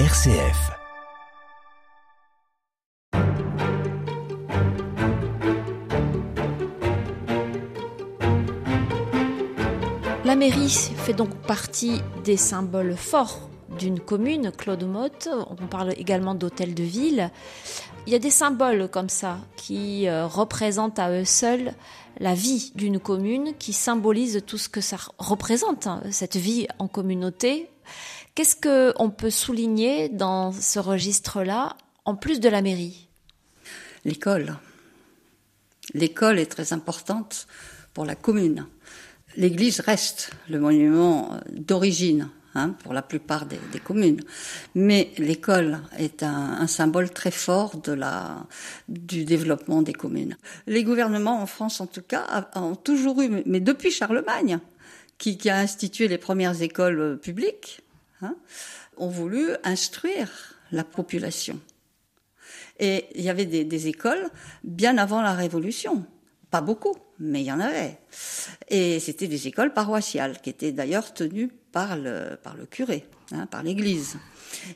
RCF. La mairie fait donc partie des symboles forts d'une commune, Claude Motte. On parle également d'hôtel de ville. Il y a des symboles comme ça qui euh, représentent à eux seuls la vie d'une commune, qui symbolisent tout ce que ça représente, hein, cette vie en communauté. Qu'est-ce qu'on peut souligner dans ce registre-là, en plus de la mairie? L'école. L'école est très importante pour la commune. L'église reste le monument d'origine hein, pour la plupart des, communes. Mais l'école est un, symbole très fort du développement des communes. Les gouvernements en France, en tout cas, ont toujours eu, mais depuis Charlemagne, qui, qui a institué les premières écoles publiques, hein, ont voulu instruire la population. Et il y avait des, écoles bien avant la Révolution. Pas beaucoup, mais il y en avait. Et c'était des écoles paroissiales qui étaient d'ailleurs tenues par le, par le curé, hein, par l'Église.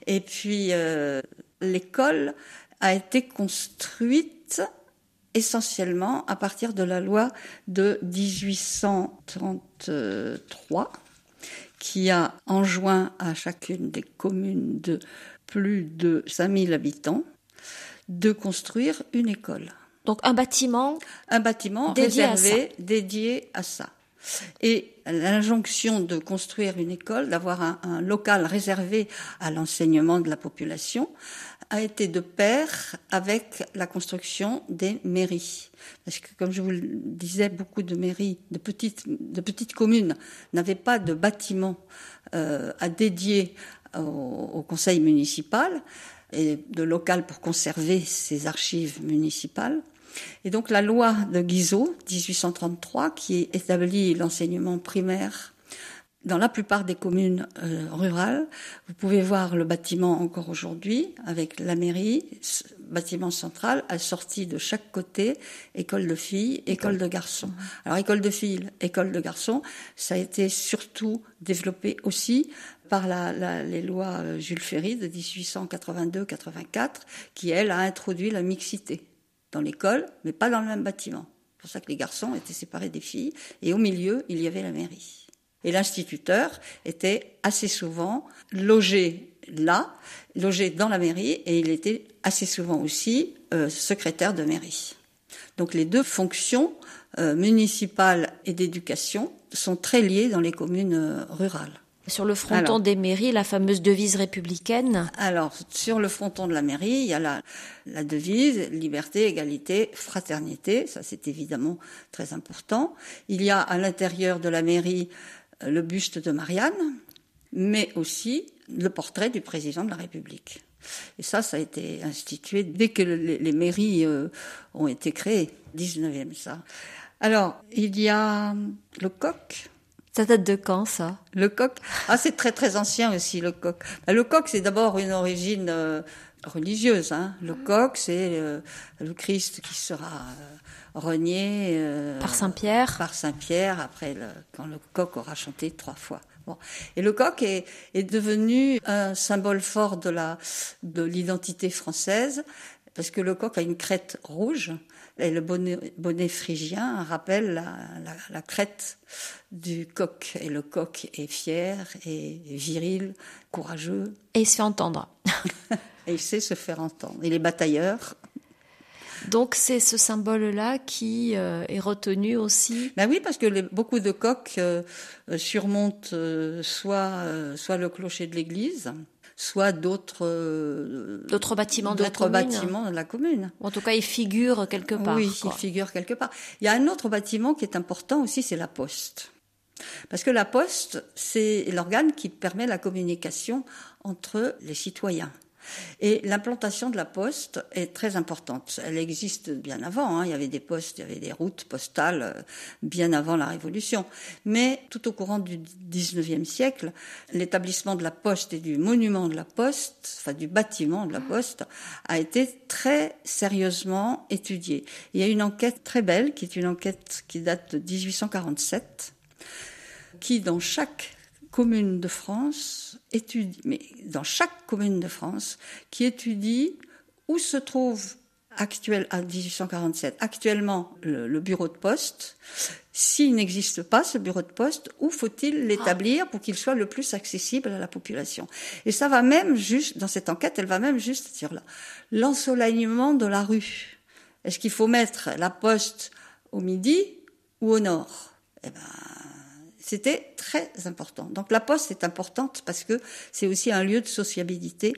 Et puis euh, l'école a été construite essentiellement à partir de la loi de 1833 qui a enjoint à chacune des communes de plus de 5000 habitants de construire une école. Donc un bâtiment Un bâtiment dédié réservé, à dédié à ça. Et l'injonction de construire une école, d'avoir un, un, local réservé à l'enseignement de la population, a été de pair avec la construction des mairies. Parce que, comme je vous le disais, beaucoup de mairies, de petites, de petites communes, n'avaient pas de bâtiment euh, à dédier au, au conseil municipal et de local pour conserver ces archives municipales. Et donc la loi de Guizot, 1833, qui établit l'enseignement primaire dans la plupart des communes euh, rurales, vous pouvez voir le bâtiment encore aujourd'hui avec la mairie, bâtiment central, assorti de chaque côté, école de filles, école de garçons. Alors école de filles, école de garçons, ça a été surtout développé aussi par la, la, les lois Jules Ferry de 1882-84, qui elle a introduit la mixité dans l'école, mais pas dans le même bâtiment. C'est pour ça que les garçons étaient séparés des filles, et au milieu, il y avait la mairie. Et l'instituteur était assez souvent logé là, logé dans la mairie, et il était assez souvent aussi euh, secrétaire de mairie. Donc les deux fonctions, euh, municipales et d'éducation, sont très liées dans les communes euh, rurales. Sur le fronton alors, des mairies, la fameuse devise républicaine Alors, sur le fronton de la mairie, il y a la, la devise liberté, égalité, fraternité. Ça, c'est évidemment très important. Il y a à l'intérieur de la mairie le buste de Marianne, mais aussi le portrait du président de la République. Et ça, ça a été institué dès que les, mairies euh, ont été créées, 19e ça. Alors, il y a le coq. Ça date de quand, ça? Le coq Ah, c'est très très ancien aussi, le coq. Le coq, c'est d'abord une origine euh, religieuse. Hein. Le coq, c'est euh, le Christ qui sera euh, renié euh, par Saint Pierre. Par Saint Pierre après le, quand le coq aura chanté trois fois. Bon. Et le coq est, est, devenu un symbole fort de la de l'identité française parce que le coq a une crête rouge et le bonnet, bonnet phrygien rappelle la, la, la, crête du coq. Et le coq est fier et viril, courageux. Et il se fait entendre. et il sait se faire entendre. Il est batailleur. Donc c'est ce symbole-là qui euh, est retenu aussi. Ben oui, parce que les, beaucoup de coqs euh, surmontent euh, soit soit le clocher de l'église, soit d'autres d'autres bâtiments de la commune. bâtiments de la commune. En tout cas, ils figurent quelque part. Oui, quoi. ils figurent quelque part. Il y a un autre bâtiment qui est important aussi, c'est la poste. Parce que la poste, c'est l'organe qui permet la communication entre les citoyens. Et l'implantation de la poste est très importante. Elle existe bien avant. Hein. Il y avait des postes, il y avait des routes postales bien avant la Révolution. Mais tout au courant du XIXe siècle, l'établissement de la poste et du monument de la poste, enfin du bâtiment de la poste, a été très sérieusement étudié. Il y a une enquête très belle, qui est une enquête qui date de 1847, qui dans chaque commune de France étudie, mais dans chaque commune de France, qui étudie où se trouve actuel à 1847 actuellement le, bureau de poste. S'il n'existe pas ce bureau de poste, où faut-il l'établir pour qu'il soit le plus accessible à la population? Et ça va même juste dans cette enquête, elle va même juste sur l'ensoleillement de la rue. Est-ce qu'il faut mettre la poste au midi ou au nord? Eh ben, c'était très important. Donc la poste est importante parce que c'est aussi un lieu de sociabilité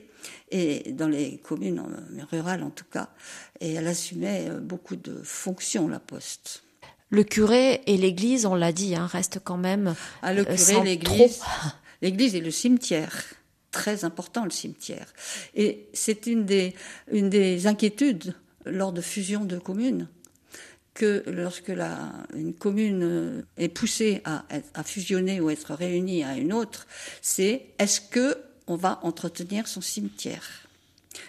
et dans les communes rurales en tout cas. Et elle assumait euh, beaucoup de fonctions la poste. Le curé et l'église, on l'a dit, hein, restent quand même. Ah, le euh, curé, l'église, l'église et le cimetière très important le cimetière. Et c'est une des, une des inquiétudes lors de fusion de communes que lorsque la, une commune est poussée à, à fusionner ou être réunie à une autre, c'est est-ce que on va entretenir son cimetière?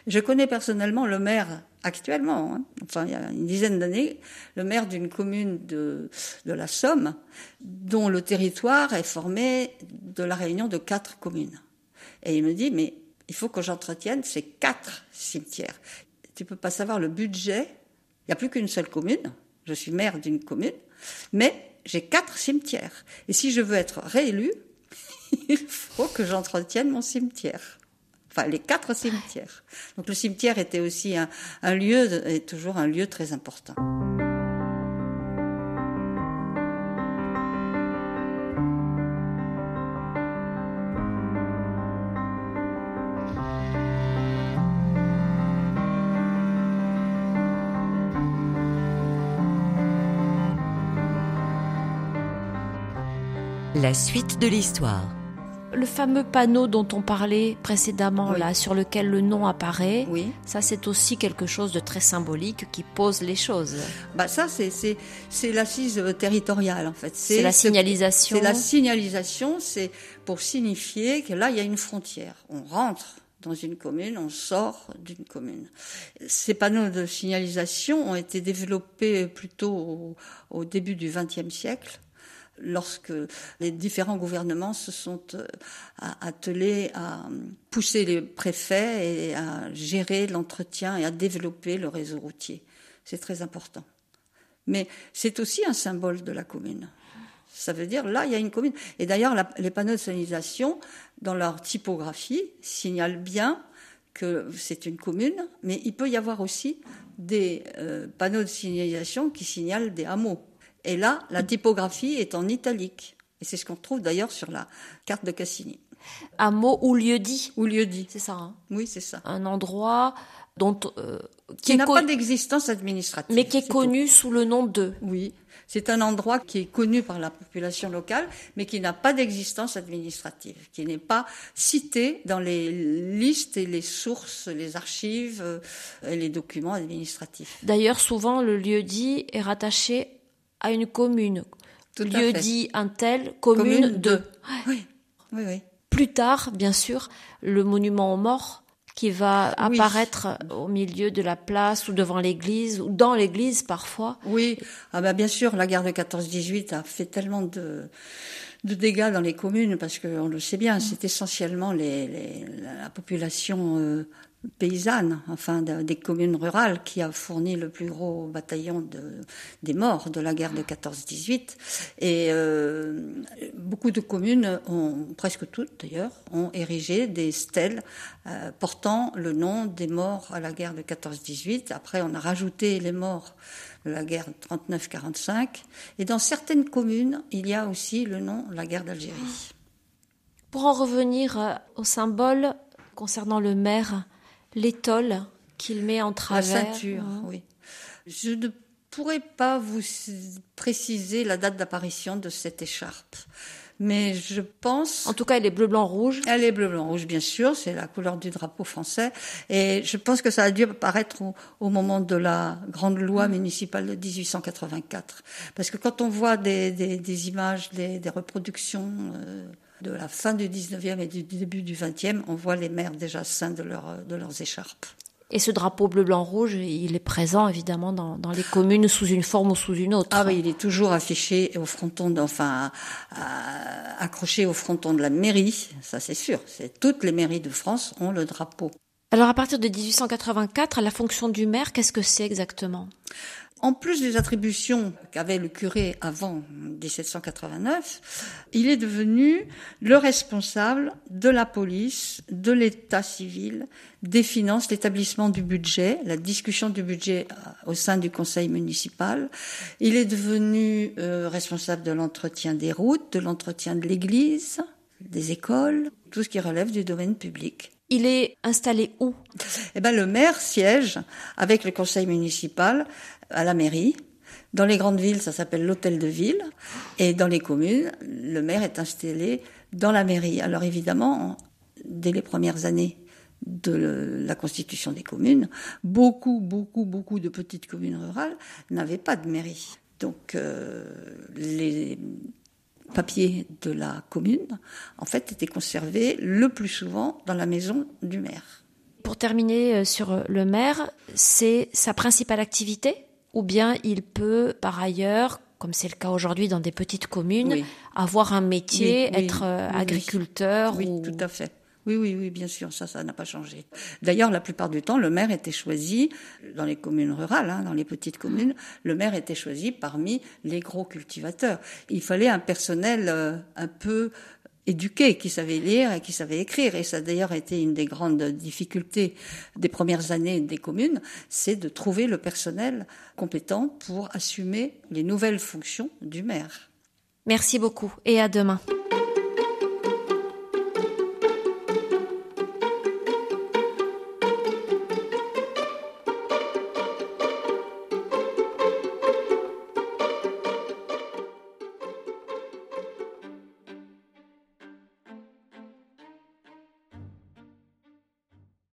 Je connais personnellement le maire actuellement, hein, enfin il y a une dizaine d'années, le maire d'une commune de, de la Somme, dont le territoire est formé de la réunion de quatre communes. Et il me dit, mais il faut que j'entretienne ces quatre cimetières. Tu peux pas savoir le budget. Il n'y a plus qu'une seule commune je suis maire d'une commune, mais j'ai quatre cimetières. Et si je veux être réélu, il faut que j'entretienne mon cimetière. Enfin, les quatre cimetières. Donc le cimetière était aussi un, un lieu, est toujours un lieu très important. La suite de l'histoire. Le fameux panneau dont on parlait précédemment, là, sur lequel le nom apparaît, oui. ça c'est aussi quelque chose de très symbolique qui pose les choses. Bah ça c'est c'est l'assise territoriale en fait. C'est la signalisation. C'est la signalisation, c'est pour signifier que là il y a une frontière. On rentre dans une commune, on sort d'une commune. Ces panneaux de signalisation ont été développés plutôt au, au début du XXe siècle lorsque les différents gouvernements se sont euh, attelés à pousser les préfets et à gérer l'entretien et à développer le réseau routier. C'est très important. Mais c'est aussi un symbole de la commune. Ça veut dire, là, il y a une commune. Et d'ailleurs, les panneaux de signalisation, dans leur typographie, signalent bien que c'est une commune, mais il peut y avoir aussi des euh, panneaux de signalisation qui signalent des hameaux. Et là, la typographie est en italique. Et c'est ce qu'on trouve d'ailleurs sur la carte de Cassini. Un mot ou lieu dit. Ou lieu dit. C'est ça. Hein oui, c'est ça. Un endroit dont euh, qui, n'a pas d'existence administrative. Mais qui est, connu sous le nom de. Oui. C'est un endroit qui est connu par la population locale, mais qui n'a pas d'existence administrative, qui n'est pas cité dans les listes et les sources, les archives euh, et les documents administratifs. D'ailleurs, souvent, le lieu dit est rattaché à une commune. Lieu dit un tel, commune, de. Oui. oui, oui. Plus tard, bien sûr, le monument aux morts qui va apparaître au milieu de la place ou devant l'église ou dans l'église parfois. Oui, ah ben bien sûr, la guerre de 14-18 a fait tellement de de dégâts dans les communes parce qu'on le sait bien, c'est essentiellement les, les, la population euh, paysanne, enfin des communes rurales, qui a fourni le plus gros bataillon de, des morts de la guerre de 14-18. Et euh, beaucoup de communes, ont, presque toutes d'ailleurs, ont érigé des stèles euh, portant le nom des morts à la guerre de 14-18. Après, on a rajouté les morts de la guerre 39-45. Et dans certaines communes, il y a aussi le nom de la guerre d'Algérie. Pour en revenir euh, au symbole concernant le maire, l'étole qu'il met en travers. La ceinture, hein. oui. Je ne pourrais pas vous préciser la date d'apparition de cette écharpe. Mais je pense. En tout cas, elle est bleu, blanc, rouge. Elle est bleu, blanc, rouge, bien sûr. C'est la couleur du drapeau français. Et je pense que ça a dû apparaître au, moment de la grande loi municipale de 1884. Parce que quand on voit des, des, des images, des, des reproductions euh, de la fin du 19e et du début du 20e, on voit les mères déjà seintes de, leur, de leurs écharpes. Et ce drapeau bleu-blanc-rouge, il est présent évidemment dans, dans, les communes sous une forme ou sous une autre. Ah oui, il est toujours affiché au fronton, enfin accroché au fronton de la mairie, ça c'est sûr. C'est toutes les mairies de France ont le drapeau. Alors à partir de 1884, la fonction du maire, qu'est-ce que c'est exactement? En plus des attributions qu'avait le curé avant 1789, il est devenu le responsable de la police, de l'état civil, des finances, l'établissement du budget, la discussion du budget euh, au sein du conseil municipal. Il est devenu euh, responsable de l'entretien des routes, de l'entretien de l'église, des écoles, tout ce qui relève du domaine public. Il est installé où? Eh ben, le maire siège avec le conseil municipal à la mairie. Dans les grandes villes, ça s'appelle l'hôtel de ville. Et dans les communes, le maire est installé dans la mairie. Alors évidemment, dès les premières années de la constitution des communes, beaucoup, beaucoup, beaucoup de petites communes rurales n'avaient pas de mairie. Donc euh, les papiers de la commune, en fait, étaient conservés le plus souvent dans la maison du maire. Pour terminer euh, sur le maire, c'est sa principale activité ou bien il peut par ailleurs, comme c'est le cas aujourd'hui dans des petites communes, avoir un métier, être euh, agriculteur. Oui, tout à fait. Oui, oui, oui, bien sûr, ça, ça n'a pas changé. D'ailleurs, la plupart du temps, le maire était choisi dans les communes rurales, hein, dans les petites communes. Le maire était choisi parmi les gros cultivateurs. Il fallait un personnel euh, un peu éduqués, qui savaient lire et qui savaient écrire. Et ça a d'ailleurs été une des grandes difficultés des premières années des communes, c'est de trouver le personnel compétent pour assumer les nouvelles fonctions du maire. Merci beaucoup et à demain.